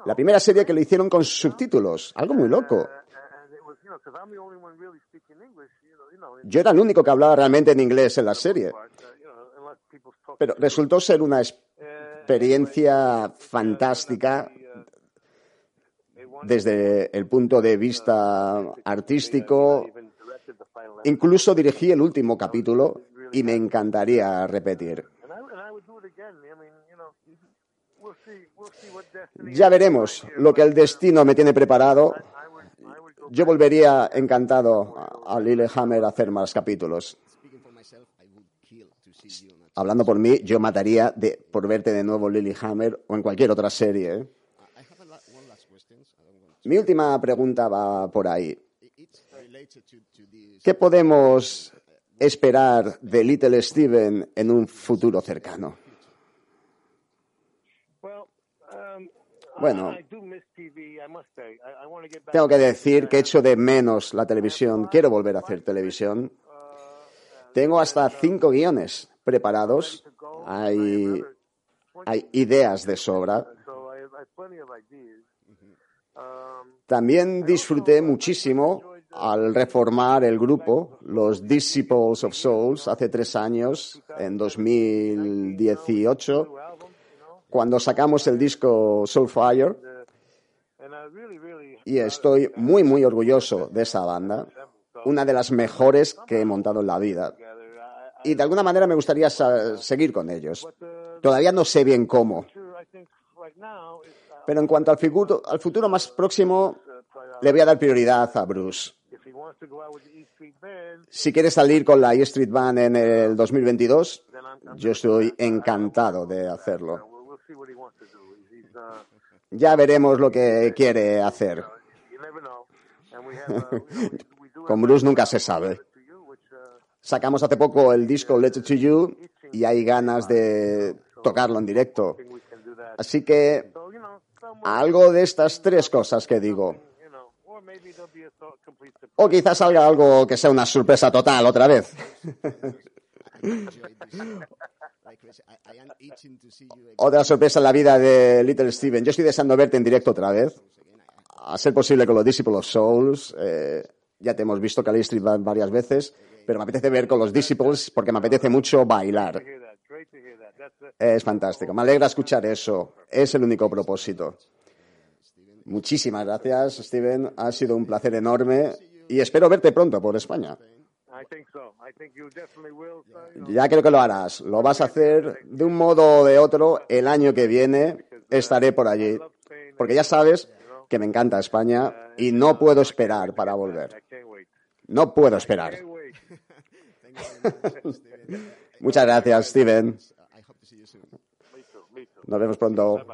La primera serie que lo hicieron con subtítulos, algo muy loco. Yo era el único que hablaba realmente en inglés en la serie. Pero resultó ser una experiencia fantástica desde el punto de vista artístico. Incluso dirigí el último capítulo y me encantaría repetir. Ya veremos lo que el destino me tiene preparado. Yo volvería encantado a Lillehammer a hacer más capítulos. Hablando por mí, yo mataría por verte de nuevo Lilyhammer o en cualquier otra serie. Mi última pregunta va por ahí. ¿Qué podemos esperar de Little Steven en un futuro cercano? Bueno, tengo que decir que echo de menos la televisión. Quiero volver a hacer televisión. Tengo hasta cinco guiones preparados. Hay, hay ideas de sobra. También disfruté muchísimo al reformar el grupo, los Disciples of Souls, hace tres años, en 2018, cuando sacamos el disco Soulfire. Y estoy muy, muy orgulloso de esa banda, una de las mejores que he montado en la vida. Y de alguna manera me gustaría seguir con ellos. Todavía no sé bien cómo. Pero en cuanto al futuro, más próximo, le voy a dar prioridad a Bruce. Si quiere salir con la E Street Band en el 2022, yo estoy encantado de hacerlo. Ya veremos lo que quiere hacer. Con Bruce nunca se sabe. Sacamos hace poco el disco Letter to You y hay ganas de tocarlo en directo. Así que algo de estas tres cosas que digo. O quizás salga algo que sea una sorpresa total otra vez. [laughs] Otra sorpresa en la vida de Little Steven. Yo estoy deseando verte en directo otra vez. A ser posible con los Disciples of Souls. Eh, ya te hemos visto Cali Street varias veces, pero me apetece ver con los Disciples porque me apetece mucho bailar. Es fantástico. Me alegra escuchar eso. Es el único propósito. Muchísimas gracias, Steven. Ha sido un placer enorme y espero verte pronto por España. Ya creo que lo harás. Lo vas a hacer de un modo o de otro el año que viene. Estaré por allí. Porque ya sabes que me encanta España y no puedo esperar para volver. No puedo esperar. [laughs] Muchas gracias, Steven. Nos vemos pronto.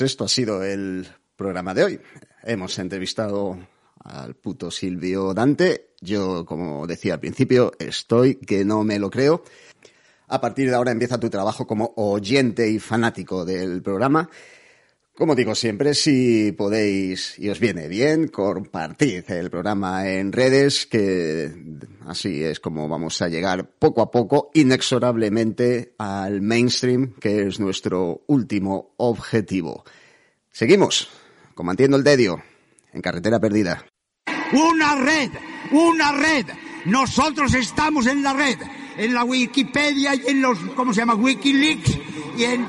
Esto ha sido el programa de hoy. Hemos entrevistado al puto Silvio Dante. Yo, como decía al principio, estoy que no me lo creo. A partir de ahora empieza tu trabajo como oyente y fanático del programa. Como digo siempre, si podéis y os viene bien, compartid el programa en redes, que así es como vamos a llegar poco a poco, inexorablemente, al mainstream, que es nuestro último objetivo. Seguimos, combatiendo el tedio, en carretera perdida. Una red, una red. Nosotros estamos en la red, en la Wikipedia y en los, ¿cómo se llama? Wikileaks y en,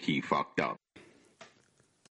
He fucked up.